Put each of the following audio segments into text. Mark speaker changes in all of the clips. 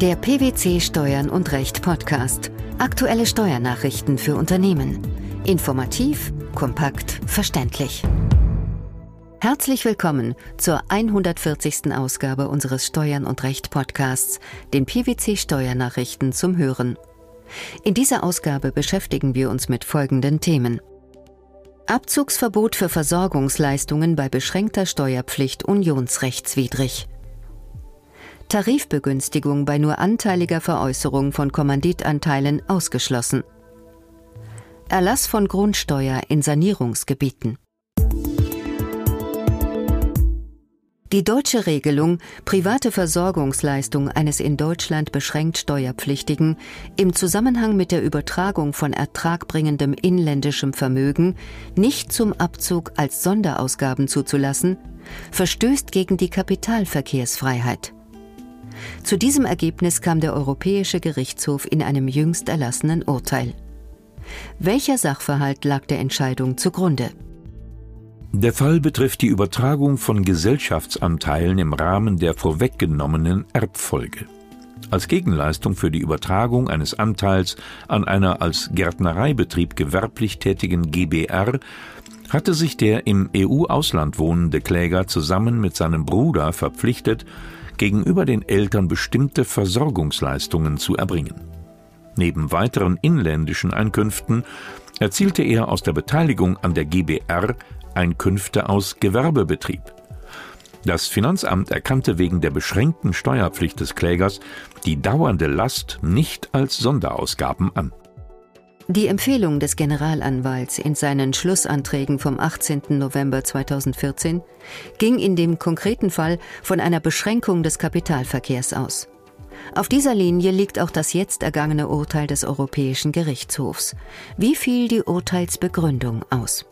Speaker 1: Der PwC Steuern und Recht Podcast. Aktuelle Steuernachrichten für Unternehmen. Informativ, kompakt, verständlich. Herzlich willkommen zur 140. Ausgabe unseres Steuern und Recht Podcasts, den PwC Steuernachrichten zum Hören. In dieser Ausgabe beschäftigen wir uns mit folgenden Themen. Abzugsverbot für Versorgungsleistungen bei beschränkter Steuerpflicht unionsrechtswidrig. Tarifbegünstigung bei nur anteiliger Veräußerung von Kommanditanteilen ausgeschlossen. Erlass von Grundsteuer in Sanierungsgebieten. Die deutsche Regelung, private Versorgungsleistung eines in Deutschland beschränkt Steuerpflichtigen im Zusammenhang mit der Übertragung von ertragbringendem inländischem Vermögen nicht zum Abzug als Sonderausgaben zuzulassen, verstößt gegen die Kapitalverkehrsfreiheit. Zu diesem Ergebnis kam der Europäische Gerichtshof in einem jüngst erlassenen Urteil. Welcher Sachverhalt lag der Entscheidung zugrunde?
Speaker 2: Der Fall betrifft die Übertragung von Gesellschaftsanteilen im Rahmen der vorweggenommenen Erbfolge. Als Gegenleistung für die Übertragung eines Anteils an einer als Gärtnereibetrieb gewerblich tätigen GBR hatte sich der im EU-Ausland wohnende Kläger zusammen mit seinem Bruder verpflichtet, gegenüber den Eltern bestimmte Versorgungsleistungen zu erbringen. Neben weiteren inländischen Einkünften erzielte er aus der Beteiligung an der GBR Einkünfte aus Gewerbebetrieb. Das Finanzamt erkannte wegen der beschränkten Steuerpflicht des Klägers die dauernde Last nicht als Sonderausgaben an.
Speaker 1: Die Empfehlung des Generalanwalts in seinen Schlussanträgen vom 18. November 2014 ging in dem konkreten Fall von einer Beschränkung des Kapitalverkehrs aus. Auf dieser Linie liegt auch das jetzt ergangene Urteil des Europäischen Gerichtshofs. Wie fiel die Urteilsbegründung aus?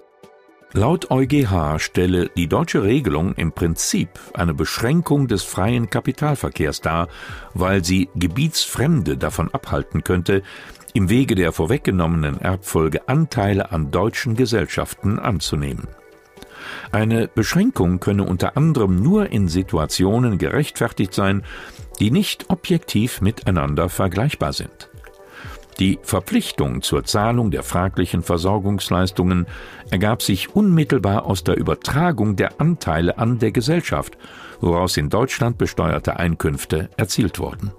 Speaker 2: Laut EuGH stelle die deutsche Regelung im Prinzip eine Beschränkung des freien Kapitalverkehrs dar, weil sie Gebietsfremde davon abhalten könnte, im Wege der vorweggenommenen Erbfolge Anteile an deutschen Gesellschaften anzunehmen. Eine Beschränkung könne unter anderem nur in Situationen gerechtfertigt sein, die nicht objektiv miteinander vergleichbar sind. Die Verpflichtung zur Zahlung der fraglichen Versorgungsleistungen ergab sich unmittelbar aus der Übertragung der Anteile an der Gesellschaft, woraus in Deutschland besteuerte Einkünfte erzielt wurden.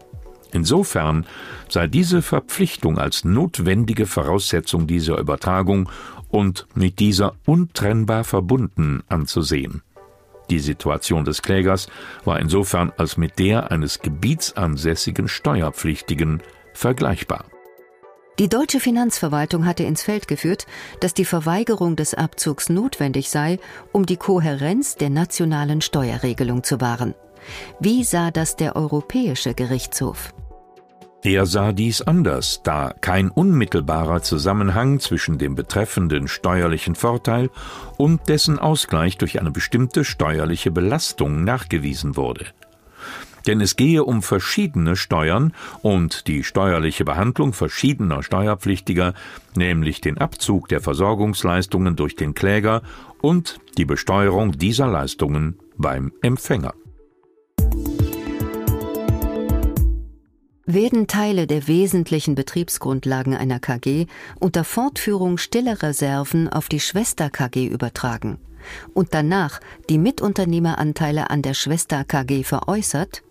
Speaker 2: Insofern sei diese Verpflichtung als notwendige Voraussetzung dieser Übertragung und mit dieser untrennbar verbunden anzusehen. Die Situation des Klägers war insofern als mit der eines gebietsansässigen Steuerpflichtigen vergleichbar.
Speaker 1: Die deutsche Finanzverwaltung hatte ins Feld geführt, dass die Verweigerung des Abzugs notwendig sei, um die Kohärenz der nationalen Steuerregelung zu wahren. Wie sah das der Europäische Gerichtshof?
Speaker 2: Er sah dies anders, da kein unmittelbarer Zusammenhang zwischen dem betreffenden steuerlichen Vorteil und dessen Ausgleich durch eine bestimmte steuerliche Belastung nachgewiesen wurde denn es gehe um verschiedene Steuern und die steuerliche Behandlung verschiedener Steuerpflichtiger, nämlich den Abzug der Versorgungsleistungen durch den Kläger und die Besteuerung dieser Leistungen beim Empfänger.
Speaker 1: Werden Teile der wesentlichen Betriebsgrundlagen einer KG unter Fortführung stiller Reserven auf die Schwester KG übertragen und danach die Mitunternehmeranteile an der Schwester KG veräußert,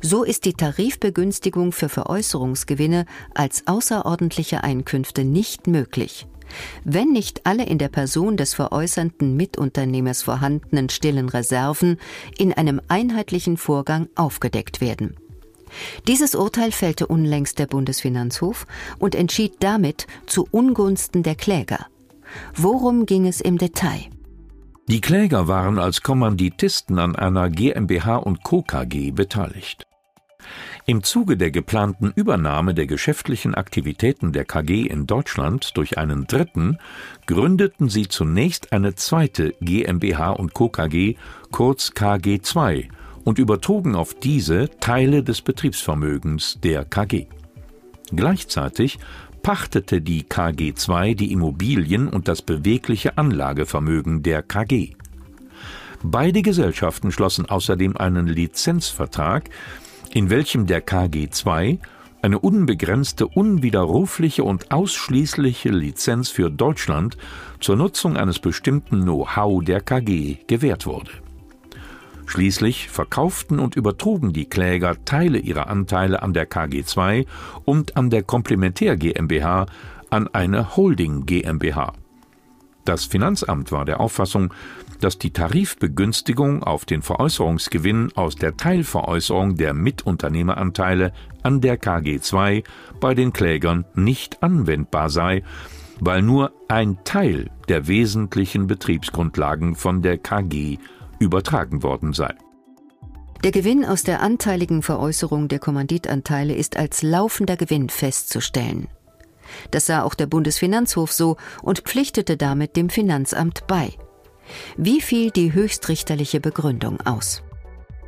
Speaker 1: so ist die Tarifbegünstigung für Veräußerungsgewinne als außerordentliche Einkünfte nicht möglich. Wenn nicht alle in der Person des veräußernden Mitunternehmers vorhandenen stillen Reserven in einem einheitlichen Vorgang aufgedeckt werden. Dieses Urteil fällte unlängst der Bundesfinanzhof und entschied damit zu Ungunsten der Kläger. Worum ging es im Detail?
Speaker 2: Die Kläger waren als Kommanditisten an einer GmbH und Co. KG beteiligt. Im Zuge der geplanten Übernahme der geschäftlichen Aktivitäten der KG in Deutschland durch einen Dritten gründeten sie zunächst eine zweite GmbH und Co. KG, kurz KG2, und übertrugen auf diese Teile des Betriebsvermögens der KG. Gleichzeitig pachtete die KG2 die Immobilien und das bewegliche Anlagevermögen der KG. Beide Gesellschaften schlossen außerdem einen Lizenzvertrag, in welchem der KG II eine unbegrenzte, unwiderrufliche und ausschließliche Lizenz für Deutschland zur Nutzung eines bestimmten Know-how der KG gewährt wurde. Schließlich verkauften und übertrugen die Kläger Teile ihrer Anteile an der KG II und an der Komplementär GmbH an eine Holding GmbH. Das Finanzamt war der Auffassung, dass die Tarifbegünstigung auf den Veräußerungsgewinn aus der Teilveräußerung der Mitunternehmeranteile an der KG II bei den Klägern nicht anwendbar sei, weil nur ein Teil der wesentlichen Betriebsgrundlagen von der KG übertragen worden sei.
Speaker 1: Der Gewinn aus der anteiligen Veräußerung der Kommanditanteile ist als laufender Gewinn festzustellen. Das sah auch der Bundesfinanzhof so und pflichtete damit dem Finanzamt bei. Wie fiel die höchstrichterliche Begründung aus?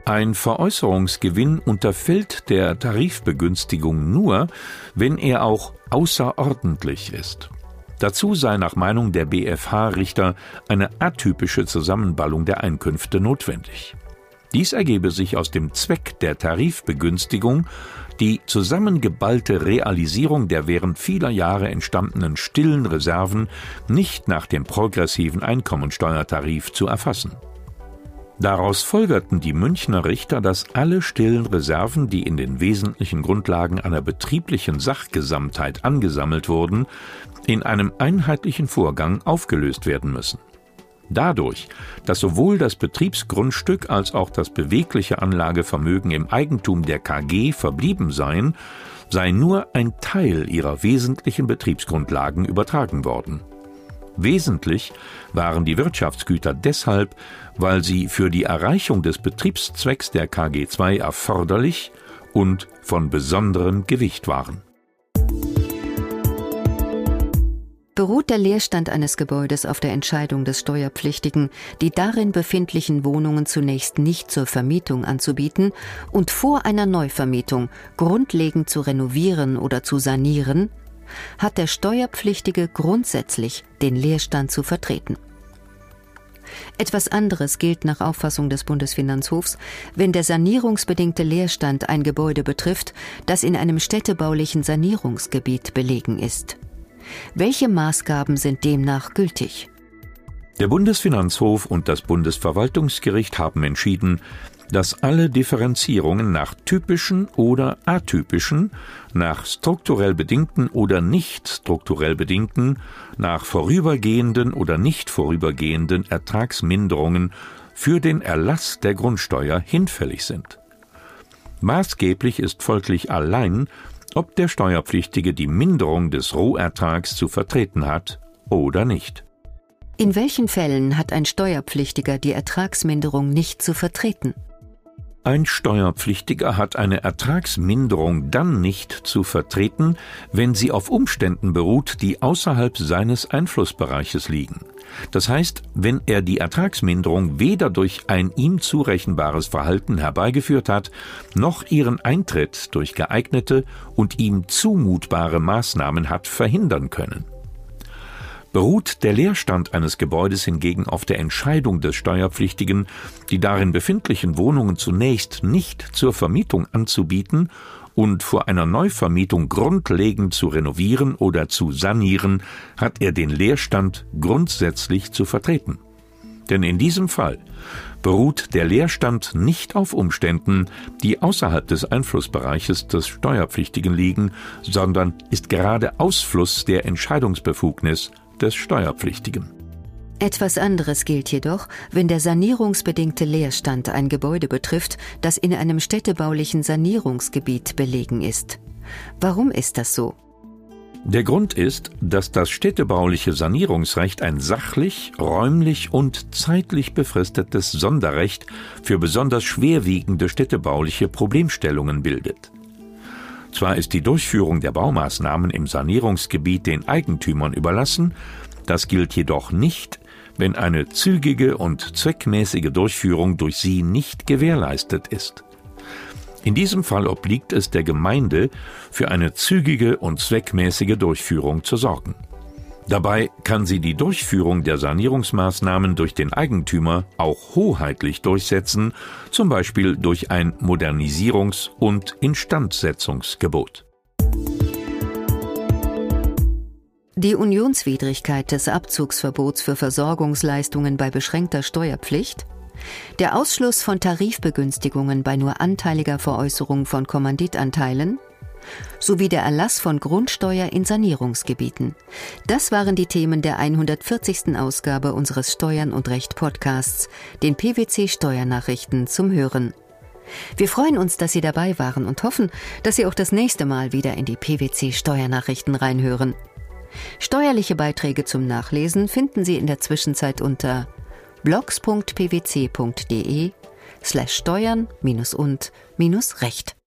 Speaker 2: Ein Veräußerungsgewinn unterfällt der Tarifbegünstigung nur, wenn er auch außerordentlich ist. Dazu sei nach Meinung der BfH-Richter eine atypische Zusammenballung der Einkünfte notwendig. Dies ergebe sich aus dem Zweck der Tarifbegünstigung, die zusammengeballte Realisierung der während vieler Jahre entstandenen stillen Reserven nicht nach dem progressiven Einkommensteuertarif zu erfassen. Daraus folgerten die Münchner Richter, dass alle stillen Reserven, die in den wesentlichen Grundlagen einer betrieblichen Sachgesamtheit angesammelt wurden, in einem einheitlichen Vorgang aufgelöst werden müssen. Dadurch, dass sowohl das Betriebsgrundstück als auch das bewegliche Anlagevermögen im Eigentum der KG verblieben seien, sei nur ein Teil ihrer wesentlichen Betriebsgrundlagen übertragen worden. Wesentlich waren die Wirtschaftsgüter deshalb, weil sie für die Erreichung des Betriebszwecks der KG II erforderlich und von besonderem Gewicht waren.
Speaker 1: beruht der Leerstand eines Gebäudes auf der Entscheidung des Steuerpflichtigen, die darin befindlichen Wohnungen zunächst nicht zur Vermietung anzubieten und vor einer Neuvermietung grundlegend zu renovieren oder zu sanieren, hat der Steuerpflichtige grundsätzlich den Leerstand zu vertreten. Etwas anderes gilt nach Auffassung des Bundesfinanzhofs, wenn der sanierungsbedingte Leerstand ein Gebäude betrifft, das in einem städtebaulichen Sanierungsgebiet belegen ist. Welche Maßgaben sind demnach gültig?
Speaker 2: Der Bundesfinanzhof und das Bundesverwaltungsgericht haben entschieden, dass alle Differenzierungen nach typischen oder atypischen, nach strukturell bedingten oder nicht strukturell bedingten, nach vorübergehenden oder nicht vorübergehenden Ertragsminderungen für den Erlass der Grundsteuer hinfällig sind. Maßgeblich ist folglich allein ob der Steuerpflichtige die Minderung des Rohertrags zu vertreten hat oder nicht.
Speaker 1: In welchen Fällen hat ein Steuerpflichtiger die Ertragsminderung nicht zu vertreten?
Speaker 2: Ein Steuerpflichtiger hat eine Ertragsminderung dann nicht zu vertreten, wenn sie auf Umständen beruht, die außerhalb seines Einflussbereiches liegen. Das heißt, wenn er die Ertragsminderung weder durch ein ihm zurechenbares Verhalten herbeigeführt hat, noch ihren Eintritt durch geeignete und ihm zumutbare Maßnahmen hat verhindern können. Beruht der Leerstand eines Gebäudes hingegen auf der Entscheidung des Steuerpflichtigen, die darin befindlichen Wohnungen zunächst nicht zur Vermietung anzubieten und vor einer Neuvermietung grundlegend zu renovieren oder zu sanieren, hat er den Leerstand grundsätzlich zu vertreten. Denn in diesem Fall beruht der Leerstand nicht auf Umständen, die außerhalb des Einflussbereiches des Steuerpflichtigen liegen, sondern ist gerade Ausfluss der Entscheidungsbefugnis des Steuerpflichtigen.
Speaker 1: Etwas anderes gilt jedoch, wenn der sanierungsbedingte Leerstand ein Gebäude betrifft, das in einem städtebaulichen Sanierungsgebiet belegen ist. Warum ist das so?
Speaker 2: Der Grund ist, dass das städtebauliche Sanierungsrecht ein sachlich, räumlich und zeitlich befristetes Sonderrecht für besonders schwerwiegende städtebauliche Problemstellungen bildet. Zwar ist die Durchführung der Baumaßnahmen im Sanierungsgebiet den Eigentümern überlassen, das gilt jedoch nicht, wenn eine zügige und zweckmäßige Durchführung durch sie nicht gewährleistet ist. In diesem Fall obliegt es der Gemeinde, für eine zügige und zweckmäßige Durchführung zu sorgen. Dabei kann sie die Durchführung der Sanierungsmaßnahmen durch den Eigentümer auch hoheitlich durchsetzen, zum Beispiel durch ein Modernisierungs- und Instandsetzungsgebot.
Speaker 1: Die Unionswidrigkeit des Abzugsverbots für Versorgungsleistungen bei beschränkter Steuerpflicht, der Ausschluss von Tarifbegünstigungen bei nur anteiliger Veräußerung von Kommanditanteilen, sowie der Erlass von Grundsteuer in Sanierungsgebieten. Das waren die Themen der 140. Ausgabe unseres Steuern und Recht Podcasts, den PwC Steuernachrichten zum Hören. Wir freuen uns, dass Sie dabei waren und hoffen, dass Sie auch das nächste Mal wieder in die PwC Steuernachrichten reinhören. Steuerliche Beiträge zum Nachlesen finden Sie in der Zwischenzeit unter blogs.pwc.de slash steuern und recht.